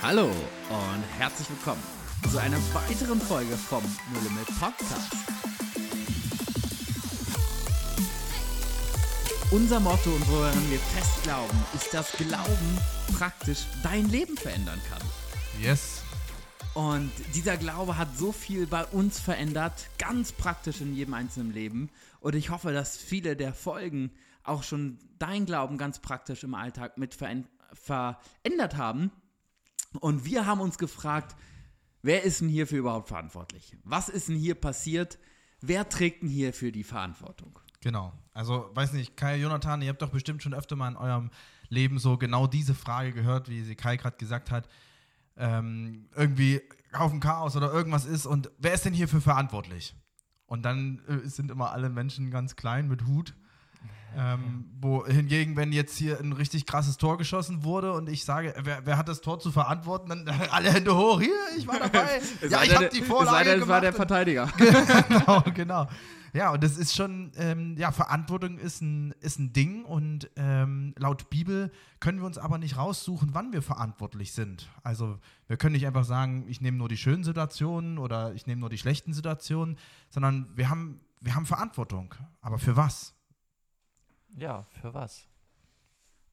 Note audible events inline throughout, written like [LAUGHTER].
Hallo und herzlich willkommen zu einer weiteren Folge vom No Limit Podcast. Unser Motto und woran wir fest glauben, ist, dass Glauben praktisch dein Leben verändern kann. Yes. Und dieser Glaube hat so viel bei uns verändert, ganz praktisch in jedem einzelnen Leben. Und ich hoffe, dass viele der Folgen auch schon dein Glauben ganz praktisch im Alltag mit verändert haben. Und wir haben uns gefragt, wer ist denn hierfür überhaupt verantwortlich? Was ist denn hier passiert? Wer trägt denn hier für die Verantwortung? Genau. Also, weiß nicht, Kai, Jonathan, ihr habt doch bestimmt schon öfter mal in eurem Leben so genau diese Frage gehört, wie sie Kai gerade gesagt hat. Ähm, irgendwie Haufen Chaos oder irgendwas ist und wer ist denn hierfür verantwortlich? Und dann äh, sind immer alle Menschen ganz klein mit Hut ähm, wo hingegen, wenn jetzt hier ein richtig krasses Tor geschossen wurde und ich sage, wer, wer hat das Tor zu verantworten, dann alle Hände hoch, hier, ich war dabei. [LAUGHS] ja, ich habe die Vorlage es gemacht. war der Verteidiger. [LAUGHS] genau, genau. Ja, und das ist schon, ähm, ja, Verantwortung ist ein, ist ein Ding und ähm, laut Bibel können wir uns aber nicht raussuchen, wann wir verantwortlich sind. Also wir können nicht einfach sagen, ich nehme nur die schönen Situationen oder ich nehme nur die schlechten Situationen, sondern wir haben, wir haben Verantwortung. Aber für was? Ja, für was?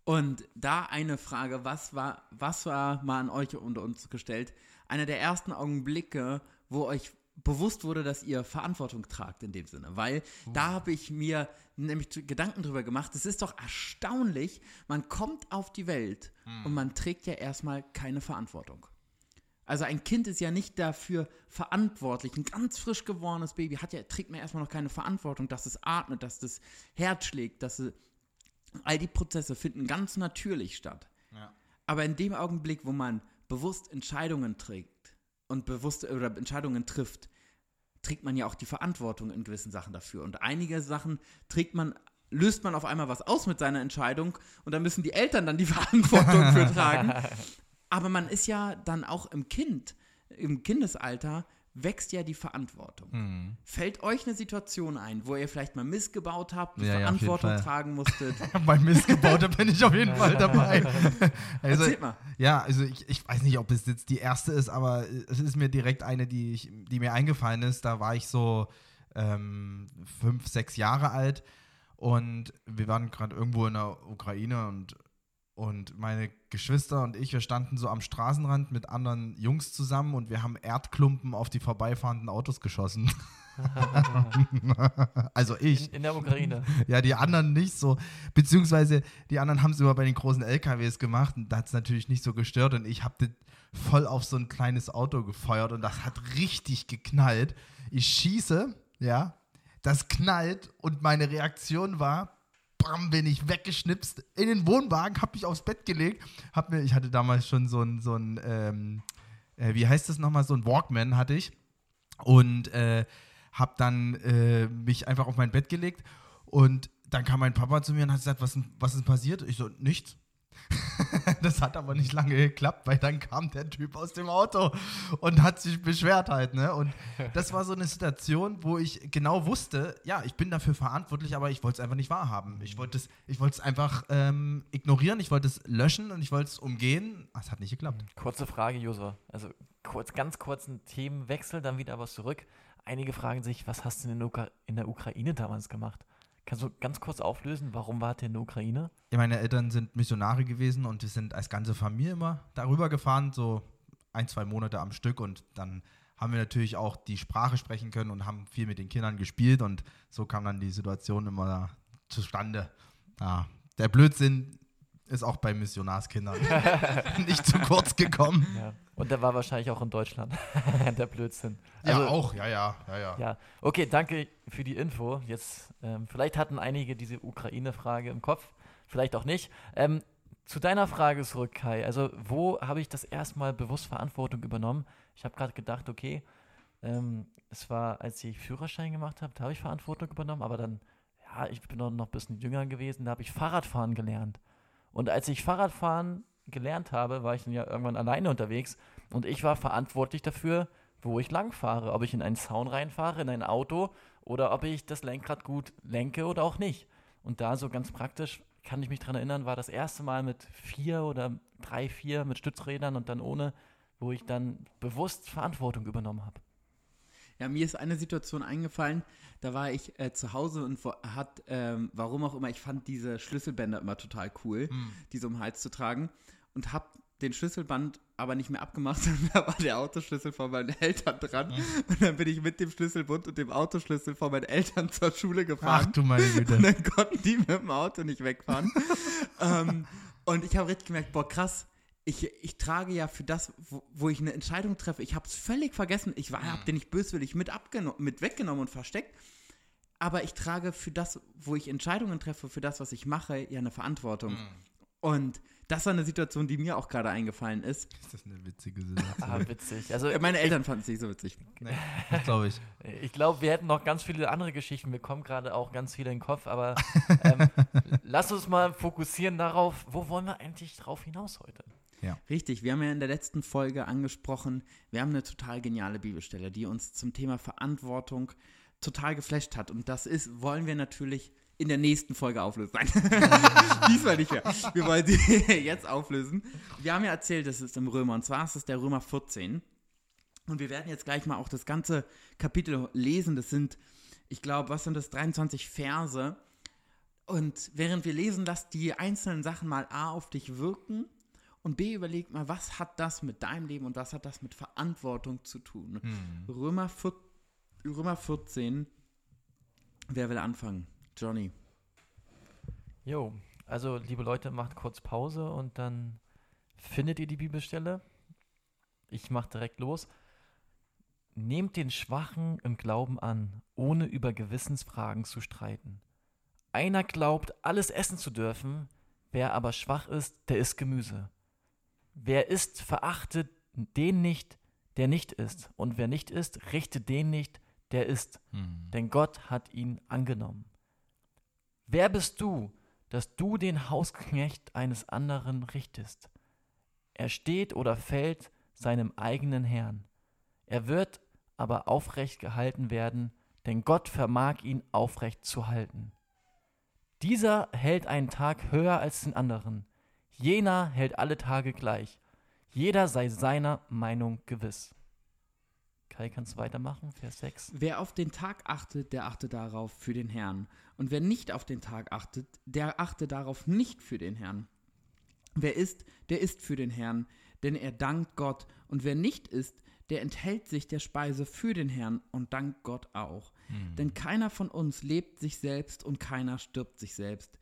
Und da eine Frage, was war, was war mal an euch und uns gestellt? Einer der ersten Augenblicke, wo euch bewusst wurde, dass ihr Verantwortung tragt in dem Sinne. Weil uh. da habe ich mir nämlich Gedanken drüber gemacht. Es ist doch erstaunlich, man kommt auf die Welt hm. und man trägt ja erstmal keine Verantwortung. Also ein Kind ist ja nicht dafür verantwortlich. Ein ganz frisch geborenes Baby hat ja, trägt mir erstmal noch keine Verantwortung, dass es atmet, dass das Herz schlägt, dass es, all die Prozesse finden ganz natürlich statt. Ja. Aber in dem Augenblick, wo man bewusst Entscheidungen trägt und bewusst oder Entscheidungen trifft, trägt man ja auch die Verantwortung in gewissen Sachen dafür. Und einige Sachen trägt man löst man auf einmal was aus mit seiner Entscheidung und dann müssen die Eltern dann die [LAUGHS] Verantwortung für tragen. [LAUGHS] Aber man ist ja dann auch im Kind, im Kindesalter, wächst ja die Verantwortung. Mhm. Fällt euch eine Situation ein, wo ihr vielleicht mal missgebaut habt, ja, Verantwortung ja, tragen musstet? [LAUGHS] Bei missgebaut, da bin ich auf jeden Fall dabei. [LAUGHS] Also, Erzählt mal. Ja, also ich, ich weiß nicht, ob es jetzt die erste ist, aber es ist mir direkt eine, die, ich, die mir eingefallen ist. Da war ich so ähm, fünf, sechs Jahre alt und wir waren gerade irgendwo in der Ukraine und und meine Geschwister und ich, wir standen so am Straßenrand mit anderen Jungs zusammen und wir haben Erdklumpen auf die vorbeifahrenden Autos geschossen. [LAUGHS] also ich. In, in, der Ukraine. Ja, die anderen nicht so. Beziehungsweise die anderen haben es immer bei den großen LKWs gemacht und da hat es natürlich nicht so gestört und ich habe das voll auf so ein kleines Auto gefeuert und das hat richtig geknallt. Ich schieße, ja, das knallt und meine Reaktion war, bam, bin ich weggeschnipst. In den Wohnwagen, hab mich aufs Bett gelegt, hab mir, ich hatte damals schon so ein, so ein, ähm, äh, wie heißt das nochmal, so ein Walkman hatte ich. Und äh, hab dann äh, mich einfach auf mein Bett gelegt. Und dann kam mein Papa zu mir und hat gesagt, was, was ist passiert? Ich so, nichts. [LAUGHS] das hat aber nicht lange geklappt, weil dann kam der Typ aus dem Auto und hat sich beschwert halt, ne? Und das war so eine Situation, wo ich genau wusste, ja, ich bin dafür verantwortlich, aber ich wollte es einfach nicht wahrhaben. Ich wollte es, ich wollte es einfach ähm, ignorieren, ich wollte es löschen und ich wollte es umgehen. Es hat nicht geklappt. Kurze Frage, Josua. Also kurz, ganz kurzen Themenwechsel, dann wieder aber zurück. Einige fragen sich, was hast du in der, Ukra in der Ukraine damals gemacht? Kannst du ganz kurz auflösen, warum wart ihr in der Ukraine? Ja, meine Eltern sind Missionare gewesen und wir sind als ganze Familie immer darüber gefahren, so ein, zwei Monate am Stück und dann haben wir natürlich auch die Sprache sprechen können und haben viel mit den Kindern gespielt und so kam dann die Situation immer zustande. Ja, der Blödsinn ist auch bei Missionarskindern [LAUGHS] nicht zu kurz gekommen. Ja. Und der war wahrscheinlich auch in Deutschland, [LAUGHS] der Blödsinn. Also, ja, auch, ja, ja, ja, ja. Ja, okay, danke für die Info. Jetzt, ähm, vielleicht hatten einige diese Ukraine-Frage im Kopf, vielleicht auch nicht. Ähm, zu deiner Frage zurück, Kai. Also, wo habe ich das erstmal bewusst Verantwortung übernommen? Ich habe gerade gedacht, okay, ähm, es war, als ich Führerschein gemacht habe, da habe ich Verantwortung übernommen, aber dann, ja, ich bin noch ein bisschen jünger gewesen, da habe ich Fahrradfahren gelernt. Und als ich Fahrradfahren gelernt habe, war ich dann ja irgendwann alleine unterwegs und ich war verantwortlich dafür, wo ich lang fahre. Ob ich in einen Zaun reinfahre, in ein Auto oder ob ich das Lenkrad gut lenke oder auch nicht. Und da so ganz praktisch kann ich mich daran erinnern, war das erste Mal mit vier oder drei, vier mit Stützrädern und dann ohne, wo ich dann bewusst Verantwortung übernommen habe. Ja, mir ist eine Situation eingefallen, da war ich äh, zu Hause und hat, ähm, warum auch immer, ich fand diese Schlüsselbänder immer total cool, Hm. diese um den Hals zu tragen und hab den Schlüsselband aber nicht mehr abgemacht [LAUGHS] und da war der Autoschlüssel von meinen Eltern dran Hm. und dann bin ich mit dem Schlüsselbund und dem Autoschlüssel von meinen Eltern zur Schule Ach gefahren du meine Güte. und dann konnten die mit dem Auto nicht wegfahren. [LAUGHS] ähm, und ich habe richtig gemerkt, boah, krass, ich, ich trage ja für das, wo, wo ich eine Entscheidung treffe, ich habe es völlig vergessen. Ich war, habe den nicht böswillig mit, mit weggenommen und versteckt. Aber ich trage für das, wo ich Entscheidungen treffe, für das, was ich mache, ja eine Verantwortung. Und das war eine Situation, die mir auch gerade eingefallen ist. Ist das eine witzige [LAUGHS] Ah, Situation? witzig. Also Äh, Meine Eltern fanden es nicht so witzig. nee, glaube ich. [LAUGHS] Ich glaube, wir hätten noch ganz viele andere Geschichten. Mir kommen gerade auch ganz viele in den Kopf, aber [LAUGHS] ähm, lass uns mal fokussieren darauf, wo wollen wir eigentlich drauf hinaus heute? Richtig, wir haben ja in der letzten Folge angesprochen, wir haben eine total geniale Bibelstelle, die uns zum Thema Verantwortung total geflasht hat. Und das ist, wollen wir natürlich in der nächsten Folge auflösen. Nein, [LAUGHS] diesmal nicht mehr. Wir wollen sie [LAUGHS] jetzt auflösen. Wir haben ja erzählt, es ist im Römer, und zwar ist es der Römer 14. Und wir werden jetzt gleich mal auch das ganze Kapitel lesen. Das sind, ich glaube, was sind das, 23 Verse. Und während wir lesen, lasst die einzelnen Sachen mal A auf dich wirken und B überlegt mal, was hat das mit deinem Leben und was hat das mit Verantwortung zu tun? Römer, vier- Römer 14. Wer will anfangen? Johnny. Jo, also liebe Leute, macht kurz Pause und dann findet ihr die Bibelstelle. Ich mache direkt los. Nehmt den Schwachen im Glauben an, ohne über Gewissensfragen zu streiten. Einer glaubt, alles essen zu dürfen, wer aber schwach ist, der isst Gemüse. Wer isst, verachtet den nicht, der nicht isst, und wer nicht isst, richtet den nicht, der isst, Hm. denn Gott hat ihn angenommen. Wer bist du, dass du den Hausknecht eines anderen richtest? Er steht oder fällt seinem eigenen Herrn. Er wird aber aufrecht gehalten werden, denn Gott vermag ihn aufrecht zu halten. Dieser hält einen Tag höher als den anderen, jener hält alle Tage gleich. Jeder sei seiner Meinung gewiss. Kai, kannst du weitermachen? Vers 6. Wer auf den Tag achtet, der achte darauf für den Herrn. Und wer nicht auf den Tag achtet, der achte darauf nicht für den Herrn. Wer isst, der isst für den Herrn, denn er dankt Gott. Und wer nicht isst, der enthält sich der Speise für den Herrn und dankt Gott auch. Denn keiner von uns lebt sich selbst und keiner stirbt sich selbst.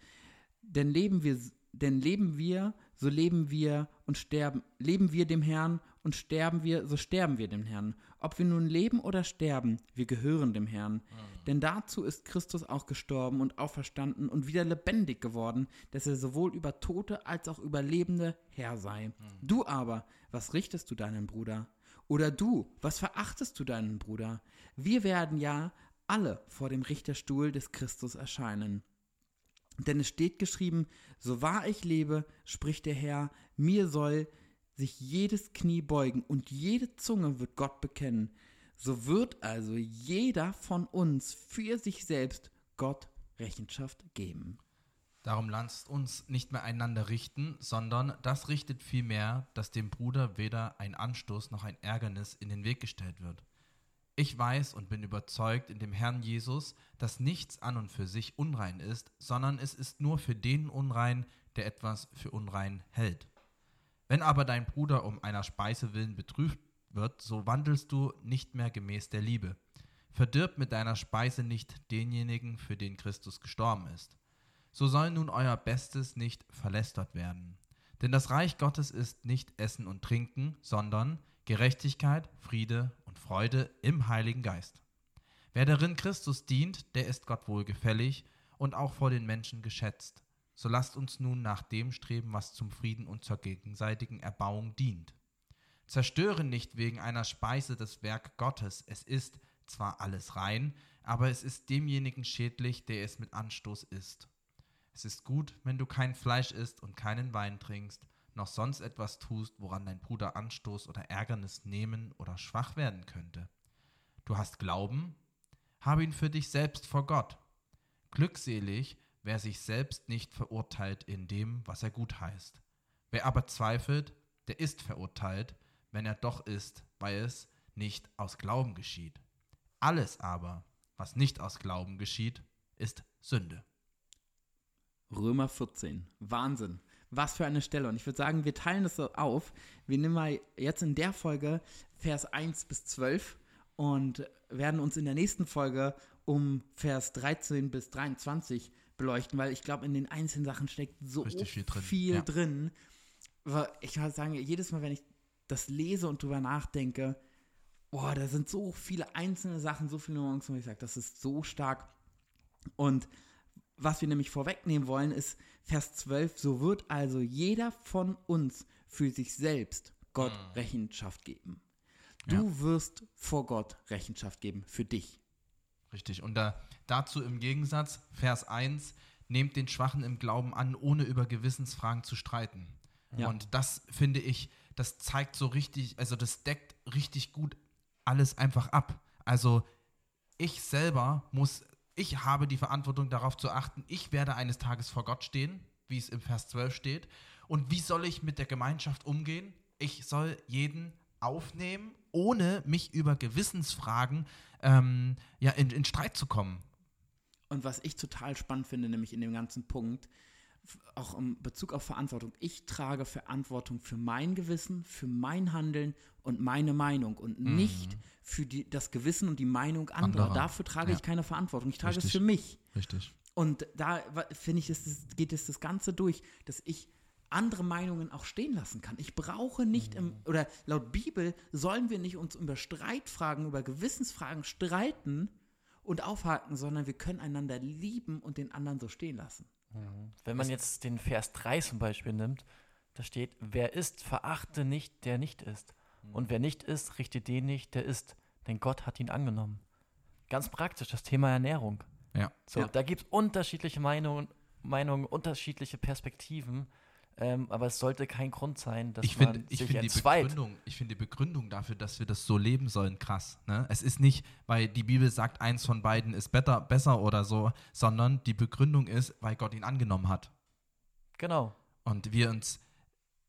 Denn leben wir, denn leben wir, so leben wir und sterben, leben wir dem Herrn und sterben wir, so sterben wir dem Herrn. Ob wir nun leben oder sterben, wir gehören dem Herrn. Denn dazu ist Christus auch gestorben und auferstanden und wieder lebendig geworden, dass er sowohl über Tote als auch über Lebende Herr sei. Du aber, was richtest du deinen Bruder? Oder du, was verachtest du deinen Bruder? Wir werden ja alle vor dem Richterstuhl des Christus erscheinen. Denn es steht geschrieben, so wahr ich lebe, spricht der Herr, mir soll sich jedes Knie beugen und jede Zunge wird Gott bekennen. So wird also jeder von uns für sich selbst Gott Rechenschaft geben. Darum lasst uns nicht mehr einander richten, sondern das richtet vielmehr, dass dem Bruder weder ein Anstoß noch ein Ärgernis in den Weg gestellt wird. Ich weiß und bin überzeugt in dem Herrn Jesus, dass nichts an und für sich unrein ist, sondern es ist nur für den unrein, der etwas für unrein hält. Wenn aber dein Bruder um einer Speise willen betrübt wird, so wandelst du nicht mehr gemäß der Liebe. Verdirb mit deiner Speise nicht denjenigen, für den Christus gestorben ist. So soll nun euer Bestes nicht verlästert werden. Denn das Reich Gottes ist nicht Essen und Trinken, sondern Gerechtigkeit, Friede und Freude im Heiligen Geist. Wer darin Christus dient, der ist Gott wohlgefällig und auch vor den Menschen geschätzt. So lasst uns nun nach dem streben, was zum Frieden und zur gegenseitigen Erbauung dient. Zerstöre nicht wegen einer Speise das Werk Gottes. Es ist zwar alles rein, aber es ist demjenigen schädlich, der es mit Anstoß isst. Es ist gut, wenn du kein Fleisch isst und keinen Wein trinkst, noch sonst etwas tust, woran dein Bruder Anstoß oder Ärgernis nehmen oder schwach werden könnte. Du hast Glauben? Habe ihn für dich selbst vor Gott. Glückselig, wer sich selbst nicht verurteilt in dem, was er gut heißt. Wer aber zweifelt, der ist verurteilt, wenn er doch ist, weil es nicht aus Glauben geschieht. Alles aber, was nicht aus Glauben geschieht, ist Sünde. Römer 14. Wahnsinn. Was für eine Stelle. Und ich würde sagen, wir teilen das so auf. Wir nehmen mal jetzt in der Folge Vers 1 bis 12 und werden uns in der nächsten Folge um Vers 13 bis 23 beleuchten, weil ich glaube, in den einzelnen Sachen steckt so viel drin, viel ja. drin. Ich würde sagen, jedes Mal, wenn ich das lese und drüber nachdenke, boah, da sind so viele einzelne Sachen, so viele Nuancen, wo ich sage, das ist so stark. Und was wir nämlich vorwegnehmen wollen, ist Vers 12, so wird also jeder von uns für sich selbst Gott Rechenschaft geben. Du wirst vor Gott Rechenschaft geben für dich. Richtig. Und da, dazu im Gegensatz, Vers 1, nehmt den Schwachen im Glauben an, ohne über Gewissensfragen zu streiten. Ja. Und das finde ich, das zeigt so richtig, also das deckt richtig gut alles einfach ab. Also ich selber muss, ich habe die Verantwortung darauf zu achten, ich werde eines Tages vor Gott stehen, wie es im Vers 12 steht. Und wie soll ich mit der Gemeinschaft umgehen? Ich soll jeden aufnehmen, ohne mich über Gewissensfragen ähm, ja, in, in Streit zu kommen. Und was ich total spannend finde, nämlich in dem ganzen Punkt, auch im Bezug auf Verantwortung, ich trage Verantwortung für mein Gewissen, für mein Handeln und meine Meinung und nicht für die, das Gewissen und die Meinung anderer. Mhm. Anderer. Dafür trage Ja. ich keine Verantwortung. Ich trage es Richtig. für mich. Richtig. Und da finde ich, ist es, geht es das Ganze durch, dass ich andere Meinungen auch stehen lassen kann. Ich brauche nicht im, oder laut Bibel sollen wir nicht uns über Streitfragen, über Gewissensfragen streiten und aufhaken, sondern wir können einander lieben und den anderen so stehen lassen. Wenn man jetzt den Vers 3 zum Beispiel nimmt, da steht, wer ist, verachte nicht, der nicht ist. Und wer nicht ist, richte den nicht, der ist. Denn Gott hat ihn angenommen. Ganz praktisch, das Thema Ernährung. Ja. So, Ja. da gibt es unterschiedliche Meinungen, Meinungen, unterschiedliche Perspektiven. Ähm, aber es sollte kein Grund sein, dass Ich man finde ich sich find die, entzweit. Begründung, ich find die Begründung dafür, dass wir das so leben sollen, krass. Ne? Es ist nicht, weil die Bibel sagt, eins von beiden ist better, besser oder so, sondern die Begründung ist, weil Gott ihn angenommen hat. Genau. Und wir uns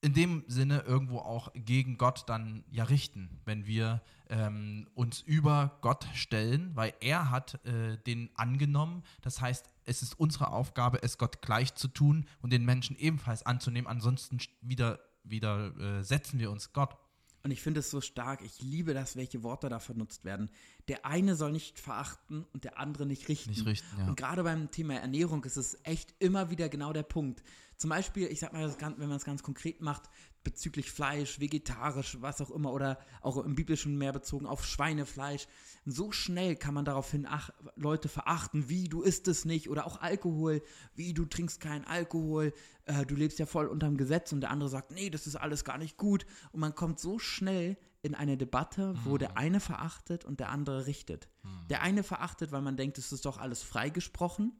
in dem Sinne irgendwo auch gegen Gott dann ja richten, wenn wir ähm, uns über Gott stellen, weil er hat äh, den angenommen. Das heißt, es ist unsere Aufgabe, es Gott gleich zu tun und den Menschen ebenfalls anzunehmen. Ansonsten st- wieder, wieder äh, wir uns Gott. Und ich finde es so stark, ich liebe das, welche Worte da benutzt werden. Der eine soll nicht verachten und der andere nicht richten. Nicht richten, ja. Und gerade beim Thema Ernährung ist es echt immer wieder genau der Punkt. Zum Beispiel, ich sag mal, wenn man es ganz konkret macht, bezüglich Fleisch, vegetarisch, was auch immer, oder auch im Biblischen mehr bezogen auf Schweinefleisch. So schnell kann man daraufhin ach, Leute verachten, wie du isst es nicht, oder auch Alkohol, wie du trinkst keinen Alkohol, äh, du lebst ja voll unterm Gesetz und der andere sagt, nee, das ist alles gar nicht gut. Und man kommt so schnell in eine Debatte, wo der eine verachtet und der andere richtet. Der eine verachtet, weil man denkt, es ist doch alles freigesprochen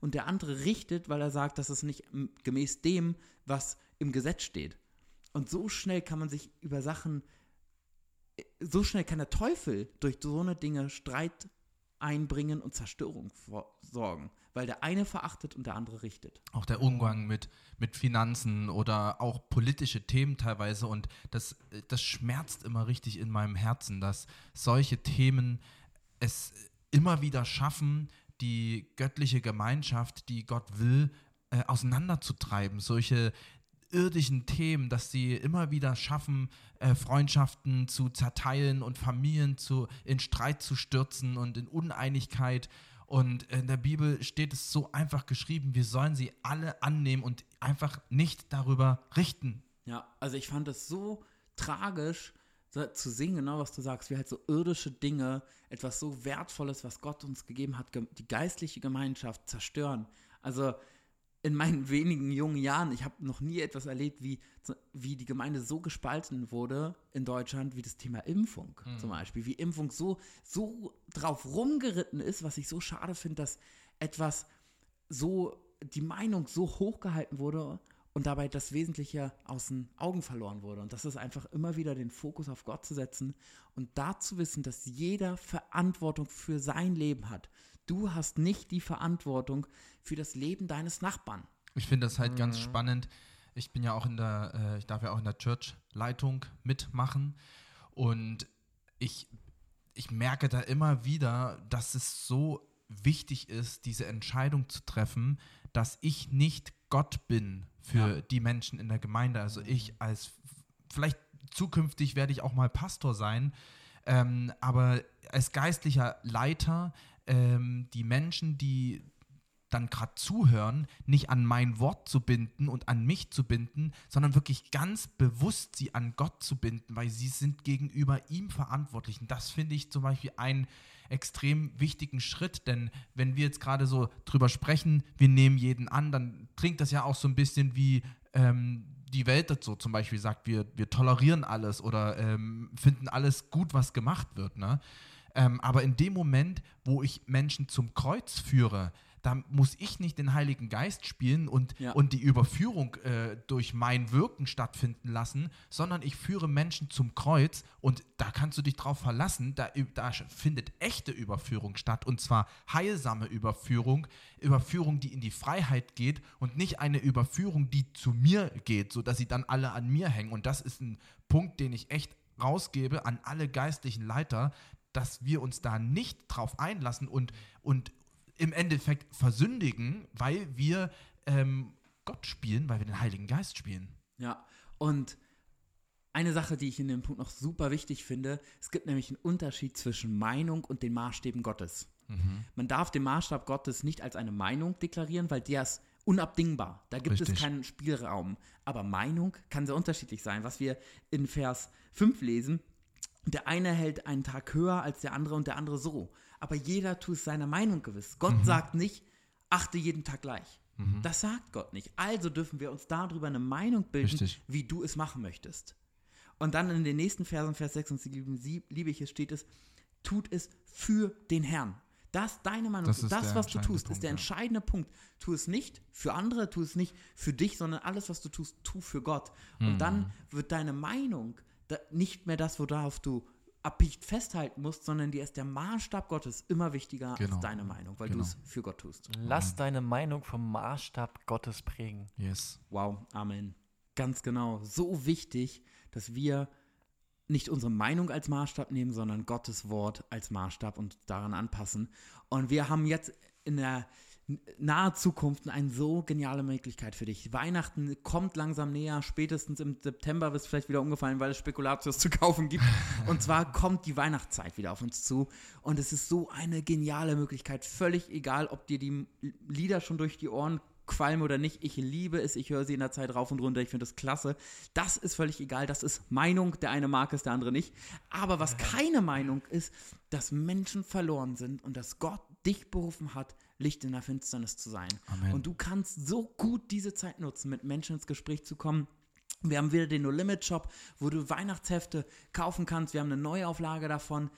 und der andere richtet, weil er sagt, das ist nicht gemäß dem, was im Gesetz steht. Und so schnell kann man sich über Sachen, äh, so schnell kann der Teufel durch so eine Dinge Streit einbringen und Zerstörung sorgen, weil der eine verachtet und der andere richtet. Auch der Umgang mit, mit Finanzen oder auch politische Themen teilweise. Und das, das schmerzt immer richtig in meinem Herzen, dass solche Themen es immer wieder schaffen, die göttliche Gemeinschaft, die Gott will, äh, auseinanderzutreiben. Solche irdischen Themen, dass sie immer wieder schaffen, äh, Freundschaften zu zerteilen und Familien zu, in Streit zu stürzen und in Uneinigkeit. Und in der Bibel steht es so einfach geschrieben, wir sollen sie alle annehmen und einfach nicht darüber richten. Ja, also ich fand es so tragisch zu sehen, genau was du sagst, wie halt so irdische Dinge, etwas so Wertvolles, was Gott uns gegeben hat, die geistliche Gemeinschaft zerstören. Also in meinen wenigen jungen Jahren, ich habe noch nie etwas erlebt, wie, wie die Gemeinde so gespalten wurde in Deutschland, wie das Thema Impfung zum Beispiel. Wie Impfung so, so drauf rumgeritten ist, was ich so schade finde, dass etwas so, die Meinung so hochgehalten wurde und dabei das Wesentliche aus den Augen verloren wurde. Und das ist einfach immer wieder den Fokus auf Gott zu setzen und da zu wissen, dass jeder Verantwortung für sein Leben hat. Du hast nicht die Verantwortung für das Leben deines Nachbarn. Ich finde das halt ganz spannend. Ich bin ja auch in der, äh, ich darf ja auch in der Church-Leitung mitmachen und ich, ich merke da immer wieder, dass es so wichtig ist, diese Entscheidung zu treffen, dass ich nicht Gott bin für Ja. die Menschen in der Gemeinde. Also ich als, vielleicht zukünftig werde ich auch mal Pastor sein, ähm, aber als geistlicher Leiter ähm, die Menschen, die dann gerade zuhören, nicht an mein Wort zu binden und an mich zu binden, sondern wirklich ganz bewusst sie an Gott zu binden, weil sie sind gegenüber ihm verantwortlich. Und das finde ich zum Beispiel einen extrem wichtigen Schritt, denn wenn wir jetzt gerade so drüber sprechen, wir nehmen jeden an, dann klingt das ja auch so ein bisschen wie ähm, die Welt dazu zum Beispiel sagt, wir, wir tolerieren alles oder ähm, finden alles gut, was gemacht wird. Ne? Ähm, aber in dem Moment, wo ich Menschen zum Kreuz führe, da muss ich nicht den Heiligen Geist spielen und, Ja. und die Überführung äh, durch mein Wirken stattfinden lassen, sondern ich führe Menschen zum Kreuz und da kannst du dich drauf verlassen, da, da findet echte Überführung statt und zwar heilsame Überführung, Überführung, die in die Freiheit geht und nicht eine Überführung, die zu mir geht, sodass sie dann alle an mir hängen. Und das ist ein Punkt, den ich echt rausgebe an alle geistlichen Leiter, dass wir uns da nicht drauf einlassen und, und im Endeffekt versündigen, weil wir ähm, Gott spielen, weil wir den Heiligen Geist spielen. Ja, und eine Sache, die ich in dem Punkt noch super wichtig finde, es gibt nämlich einen Unterschied zwischen Meinung und den Maßstäben Gottes. Man darf den Maßstab Gottes nicht als eine Meinung deklarieren, weil der ist unabdingbar. Da gibt es Richtig. keinen Spielraum. Aber Meinung kann sehr unterschiedlich sein. Was wir in Vers 5 lesen, der eine hält einen Tag höher als der andere und der andere so. Aber jeder tut seiner Meinung gewiss. Gott sagt nicht, achte jeden Tag gleich. Das sagt Gott nicht. Also dürfen wir uns darüber eine Meinung bilden, Richtig. wie du es machen möchtest. Und dann in den nächsten Versen, Vers 6 und 7, liebe ich es, steht es, tut es für den Herrn. Das deine Meinung, Das das, was du tust, Punkt, ist der ja. entscheidende Punkt. Tu es nicht für andere, tu es nicht für dich, sondern alles, was du tust, tu für Gott. Und Mhm. dann wird deine Meinung nicht mehr das, worauf du abbiegt festhalten musst, sondern dir ist der Maßstab Gottes immer wichtiger Genau. als deine Meinung, weil Genau. du es für Gott tust. Lass deine Meinung vom Maßstab Gottes prägen. Yes. Wow, Amen. Ganz genau. So wichtig, dass wir nicht unsere Meinung als Maßstab nehmen, sondern Gottes Wort als Maßstab und daran anpassen. Und wir haben jetzt in der nahe Zukunft eine so geniale Möglichkeit für dich. Weihnachten kommt langsam näher, spätestens im September wird es vielleicht wieder umgefallen, weil es Spekulatius zu kaufen gibt. Und zwar kommt die Weihnachtszeit wieder auf uns zu. Und es ist so eine geniale Möglichkeit. Völlig egal, ob dir die Lieder schon durch die Ohren qualmen oder nicht. Ich liebe es, ich höre sie in der Zeit rauf und runter, ich finde das klasse. Das ist völlig egal, das ist Meinung, der eine mag es, der andere nicht. Aber was keine Meinung ist, dass Menschen verloren sind und dass Gott dich berufen hat, Licht in der Finsternis zu sein. Amen. Und du kannst so gut diese Zeit nutzen, mit Menschen ins Gespräch zu kommen. Wir haben wieder den No Limit Shop, wo du Weihnachtshefte kaufen kannst. Wir haben eine Neuauflage davon.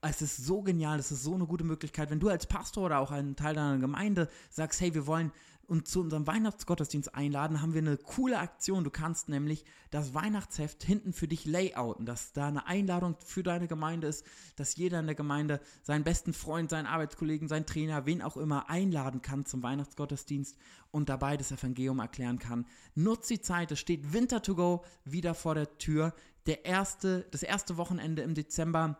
Es ist so genial, es ist so eine gute Möglichkeit, wenn du als Pastor oder auch ein Teil deiner Gemeinde sagst, hey, wir wollen uns zu unserem Weihnachtsgottesdienst einladen, haben wir eine coole Aktion. Du kannst nämlich das Weihnachtsheft hinten für dich layouten, dass da eine Einladung für deine Gemeinde ist, dass jeder in der Gemeinde seinen besten Freund, seinen Arbeitskollegen, seinen Trainer, wen auch immer einladen kann zum Weihnachtsgottesdienst und dabei das Evangelium erklären kann. Nutz die Zeit, es steht Winter to go wieder vor der Tür. Der erste, das erste Wochenende im Dezember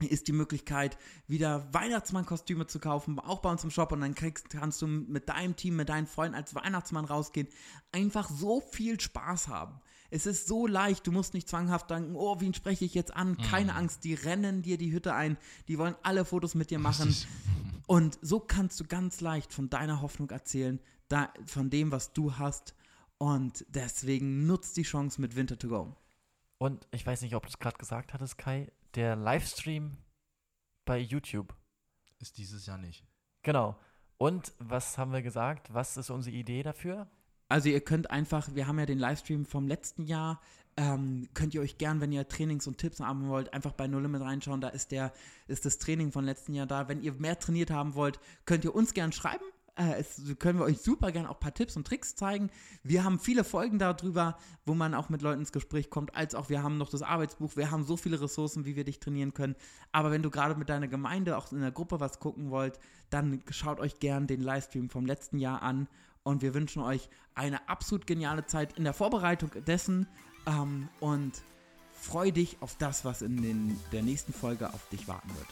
ist die Möglichkeit, wieder Weihnachtsmann-Kostüme zu kaufen, auch bei uns im Shop. Und dann kriegst, kannst du mit deinem Team, mit deinen Freunden als Weihnachtsmann rausgehen. Einfach so viel Spaß haben. Es ist so leicht, du musst nicht zwanghaft denken, oh, wen spreche ich jetzt an? Keine Angst, die rennen dir die Hütte ein, die wollen alle Fotos mit dir machen. Und so kannst du ganz leicht von deiner Hoffnung erzählen, da, von dem, was du hast. Und deswegen nutzt die Chance mit Winter to Go. Und ich weiß nicht, ob du es gerade gesagt hattest, Kai, der Livestream bei YouTube. Ist dieses Jahr nicht. Genau. Und was haben wir gesagt? Was ist unsere Idee dafür? Also ihr könnt einfach, wir haben ja den Livestream vom letzten Jahr, ähm, könnt ihr euch gern, wenn ihr Trainings und Tipps haben wollt, einfach bei No Limit reinschauen, da ist der, ist das Training von letzten Jahr da. Wenn ihr mehr trainiert haben wollt, könnt ihr uns gern schreiben. Äh, es, können wir euch super gerne auch ein paar Tipps und Tricks zeigen. Wir haben viele Folgen darüber, wo man auch mit Leuten ins Gespräch kommt, als auch wir haben noch das Arbeitsbuch. Wir haben so viele Ressourcen, wie wir dich trainieren können. Aber wenn du gerade mit deiner Gemeinde auch in der Gruppe was gucken wollt, dann schaut euch gern den Livestream vom letzten Jahr an. Und wir wünschen euch eine absolut geniale Zeit in der Vorbereitung dessen. Ähm, und freu dich auf das, was in den, der nächsten Folge auf dich warten wird.